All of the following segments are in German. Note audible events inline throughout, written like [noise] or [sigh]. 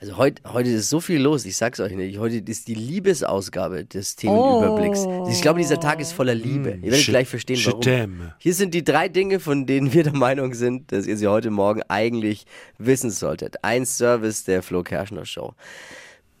Also heute, heute ist so viel los, ich sag's euch nicht. Heute ist die Liebesausgabe des Themenüberblicks. Oh. Ich glaube, dieser Tag ist voller Liebe. Ihr werdet Je- gleich verstehen, warum. t'aime. Hier sind die drei Dinge, von denen wir der Meinung sind, dass ihr sie heute Morgen eigentlich wissen solltet. Ein Service der Flo Kerschner Show.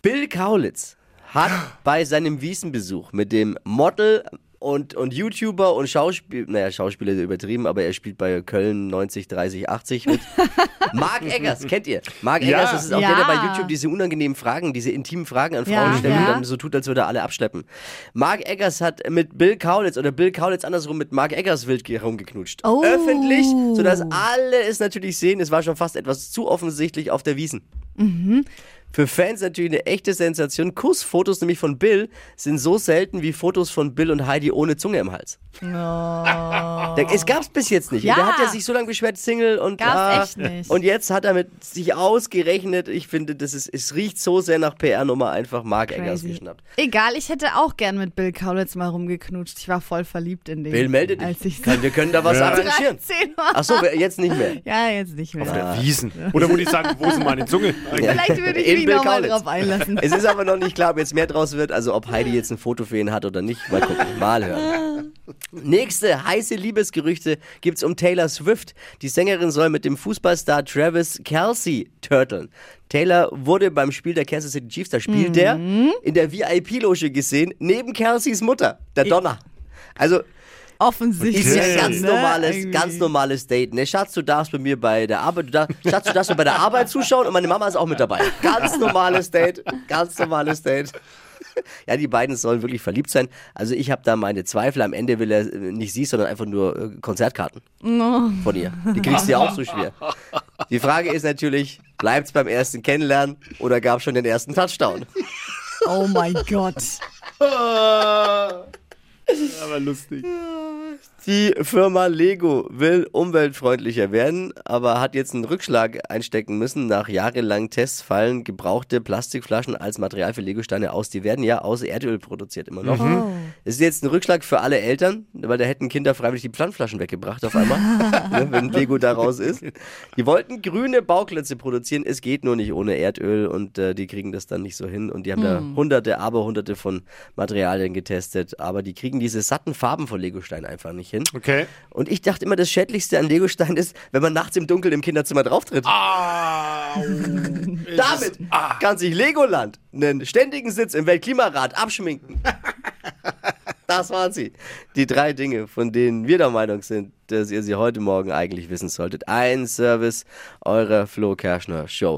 Bill Kaulitz hat [gasps] bei seinem Wiesenbesuch mit dem Model und, und YouTuber und Schauspiel, naja, Schauspieler ist übertrieben, aber er spielt bei Köln 90, 30, 80 mit. [laughs] Mark Eggers, kennt ihr? Mark Ja. Eggers, das ist auch Ja. der, der bei YouTube diese unangenehmen Fragen, diese intimen Fragen an Frauen Ja. stellt und dann so tut, als würde er alle abschleppen. Mark Eggers hat mit Bill Kaulitz oder Bill Kaulitz andersrum mit Mark Eggers wild herumgeknutscht. Oh. Öffentlich, sodass alle es natürlich sehen. Es war schon fast etwas zu offensichtlich auf der Wiesen. Für Fans natürlich eine echte Sensation. Kussfotos nämlich von Bill sind so selten wie Fotos von Bill und Heidi ohne Zunge im Hals. Da- Es gab's bis jetzt nicht. Ja. Und der hat ja sich so lange beschwert, Single und Gab's ah, echt nicht. Und jetzt hat er mit sich ausgerechnet. Ich finde, das ist, es riecht so sehr nach PR-Nummer einfach Mark Eggers Crazy. geschnappt. Egal, ich hätte auch gern mit Bill Kaulitz mal rumgeknutscht. Ich war voll verliebt in den. Bill, melde dich. Als ich Kann- Wir können da was [laughs] Ja. arrangieren. 13 war. Ach so, jetzt nicht mehr. Ja, jetzt nicht mehr. Auf der Wiesen. Oder wo die sagen, wo sind meine Zunge? Vielleicht würde ich Mich Bill nochmal drauf einlassen. Es ist aber noch nicht klar, ob jetzt mehr draus wird, also ob Heidi jetzt ein Foto für ihn hat oder nicht. Mal gucken, mal hören. Nächste heiße Liebesgerüchte gibt's um Taylor Swift. Die Sängerin soll mit dem Fußballstar Travis Kelsey turteln. Taylor wurde beim Spiel der Kansas City Chiefs, da spielt der, in der VIP-Loge gesehen, neben Kelseys Mutter, der Donner. Also Offensichtlich. ist ja Okay. ganz ne? normales, Irgendwie. ganz normales Date. Ne, Schatz, du darfst bei mir bei der Arbeit, du darfst, Schatz, du darfst mir bei der Arbeit zuschauen und meine Mama ist auch mit dabei. Ganz normales Date, ganz normales Date. Ja, die beiden sollen wirklich verliebt sein. Also ich habe da meine Zweifel. Am Ende will er äh, nicht sie, sondern einfach nur äh, Konzertkarten von ihr. Die kriegst du ja auch so schwer. Die Frage ist natürlich, bleibt's beim ersten Kennenlernen oder gab schon den ersten Touchdown? Oh mein Gott. [laughs] Aber lustig. Die Firma Lego will umweltfreundlicher werden, aber hat jetzt einen Rückschlag einstecken müssen. Nach jahrelangen Tests fallen gebrauchte Plastikflaschen als Material für Legosteine aus. Die werden ja aus Erdöl produziert immer noch. Es ist jetzt ein Rückschlag für alle Eltern, weil da hätten Kinder freiwillig die Pfandflaschen weggebracht auf einmal, [laughs] ne, wenn Lego da raus ist. Die wollten grüne Bauklötze produzieren, es geht nur nicht ohne Erdöl und äh, die kriegen das dann nicht so hin. Und die haben da hunderte, aber hunderte von Materialien getestet, aber die kriegen diese satten Farben von Legostein einfach nicht hin. Okay. Und ich dachte immer, das Schädlichste an Legostein ist, wenn man nachts im Dunkeln im Kinderzimmer drauftritt. [laughs] Damit kann sich Legoland einen ständigen Sitz im Weltklimarat abschminken. [laughs] Das waren sie. Die drei Dinge, von denen wir der Meinung sind, dass ihr sie heute Morgen eigentlich wissen solltet. Ein Service eurer Flo Kerschner Show.